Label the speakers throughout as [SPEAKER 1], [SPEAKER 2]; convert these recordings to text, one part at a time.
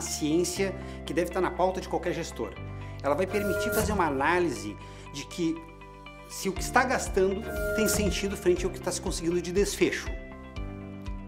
[SPEAKER 1] ciência que deve estar na pauta de qualquer gestor. Ela vai permitir fazer uma análise de que se o que está gastando tem sentido frente ao que está se conseguindo de desfecho.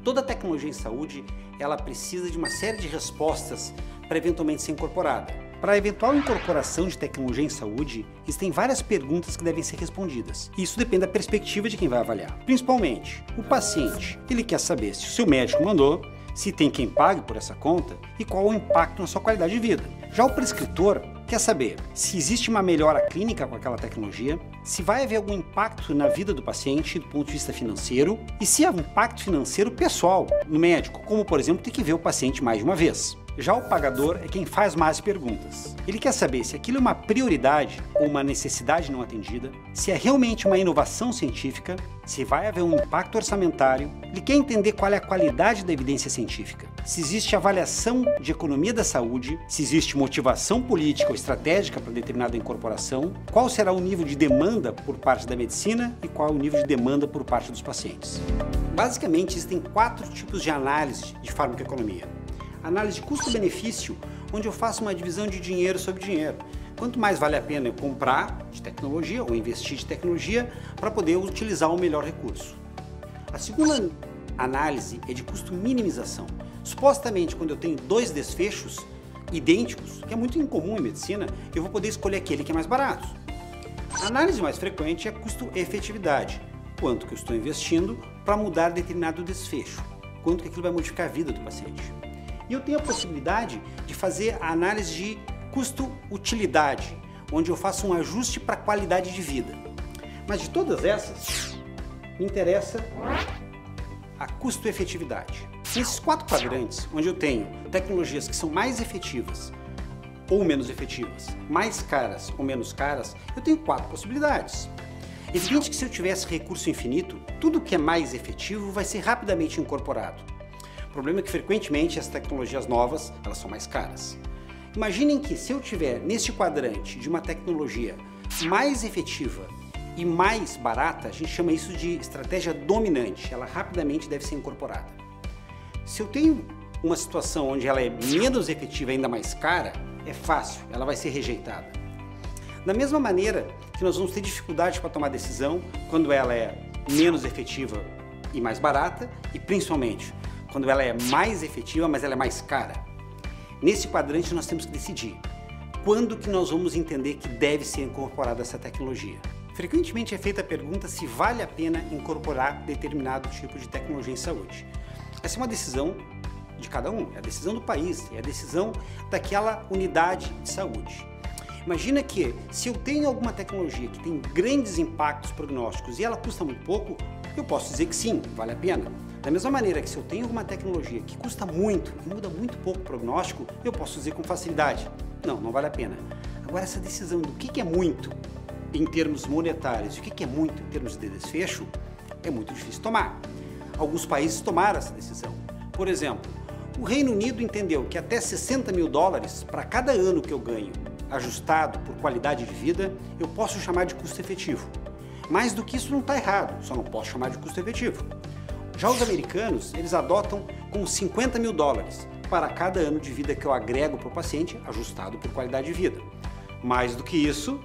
[SPEAKER 1] Toda tecnologia em saúde, ela precisa de uma série de respostas para eventualmente ser incorporada. Para a eventual incorporação de tecnologia em saúde, existem várias perguntas que devem ser respondidas. Isso depende da perspectiva de quem vai avaliar. Principalmente, o paciente, ele quer saber se o seu médico mandou, se tem quem pague por essa conta e qual o impacto na sua qualidade de vida. Já o prescritor quer saber se existe uma melhora clínica com aquela tecnologia, se vai haver algum impacto na vida do paciente do ponto de vista financeiro e se há um impacto financeiro pessoal no médico, como por exemplo ter que ver o paciente mais de uma vez. Já o pagador é quem faz mais perguntas. Ele quer saber se aquilo é uma prioridade ou uma necessidade não atendida, se é realmente uma inovação científica, se vai haver um impacto orçamentário. Ele quer entender qual é a qualidade da evidência científica, se existe avaliação de economia da saúde, se existe motivação política ou estratégica para determinada incorporação, qual será o nível de demanda por parte da medicina e qual é o nível de demanda por parte dos pacientes. Basicamente, existem quatro tipos de análise de farmacoeconomia análise de custo-benefício, onde eu faço uma divisão de dinheiro sobre dinheiro. Quanto mais vale a pena eu comprar de tecnologia ou investir de tecnologia para poder utilizar o melhor recurso. A segunda análise é de custo-minimização. Supostamente, quando eu tenho dois desfechos idênticos, que é muito incomum em medicina, eu vou poder escolher aquele que é mais barato. A análise mais frequente é custo-efetividade. Quanto que eu estou investindo para mudar determinado desfecho? Quanto que aquilo vai modificar a vida do paciente? E eu tenho a possibilidade de fazer a análise de custo-utilidade, onde eu faço um ajuste para a qualidade de vida. Mas de todas essas, me interessa a custo-efetividade. Nesses quatro quadrantes, onde eu tenho tecnologias que são mais efetivas ou menos efetivas, mais caras ou menos caras, eu tenho quatro possibilidades. Evidente que se eu tivesse recurso infinito, tudo que é mais efetivo vai ser rapidamente incorporado problema é que frequentemente as tecnologias novas elas são mais caras. Imaginem que se eu tiver neste quadrante de uma tecnologia mais efetiva e mais barata, a gente chama isso de estratégia dominante, ela rapidamente deve ser incorporada. Se eu tenho uma situação onde ela é menos efetiva e ainda mais cara, é fácil, ela vai ser rejeitada. Da mesma maneira que nós vamos ter dificuldade para tomar decisão quando ela é menos efetiva e mais barata e principalmente quando ela é mais efetiva, mas ela é mais cara. Nesse quadrante nós temos que decidir quando que nós vamos entender que deve ser incorporada essa tecnologia. Frequentemente é feita a pergunta se vale a pena incorporar determinado tipo de tecnologia em saúde. Essa é uma decisão de cada um, é a decisão do país, é a decisão daquela unidade de saúde. Imagina que se eu tenho alguma tecnologia que tem grandes impactos prognósticos e ela custa muito pouco, eu posso dizer que sim, vale a pena. Da mesma maneira que se eu tenho alguma tecnologia que custa muito e muda muito pouco o prognóstico, eu posso dizer com facilidade, não, não vale a pena. Agora essa decisão do que é muito em termos monetários e o que é muito em termos de desfecho é muito difícil tomar. Alguns países tomaram essa decisão. Por exemplo, o Reino Unido entendeu que até 60 mil dólares para cada ano que eu ganho, ajustado por qualidade de vida, eu posso chamar de custo efetivo. Mais do que isso não está errado, só não posso chamar de custo efetivo. Já os americanos, eles adotam com 50 mil dólares para cada ano de vida que eu agrego para o paciente, ajustado por qualidade de vida. Mais do que isso,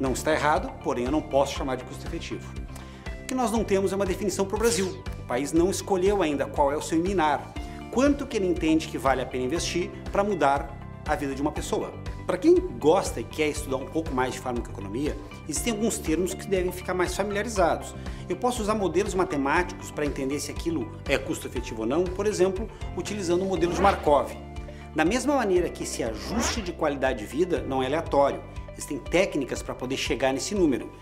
[SPEAKER 1] não está errado, porém eu não posso chamar de custo efetivo. O que nós não temos é uma definição para o Brasil. O país não escolheu ainda qual é o seu minar, quanto que ele entende que vale a pena investir para mudar a vida de uma pessoa. Para quem gosta e quer estudar um pouco mais de farmacoeconomia, existem alguns termos que devem ficar mais familiarizados. Eu posso usar modelos matemáticos para entender se aquilo é custo efetivo ou não, por exemplo, utilizando o modelo de Markov. Da mesma maneira que esse ajuste de qualidade de vida não é aleatório, existem técnicas para poder chegar nesse número.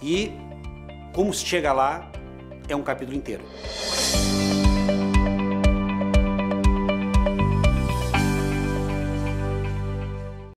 [SPEAKER 1] E como se chega lá é um capítulo inteiro.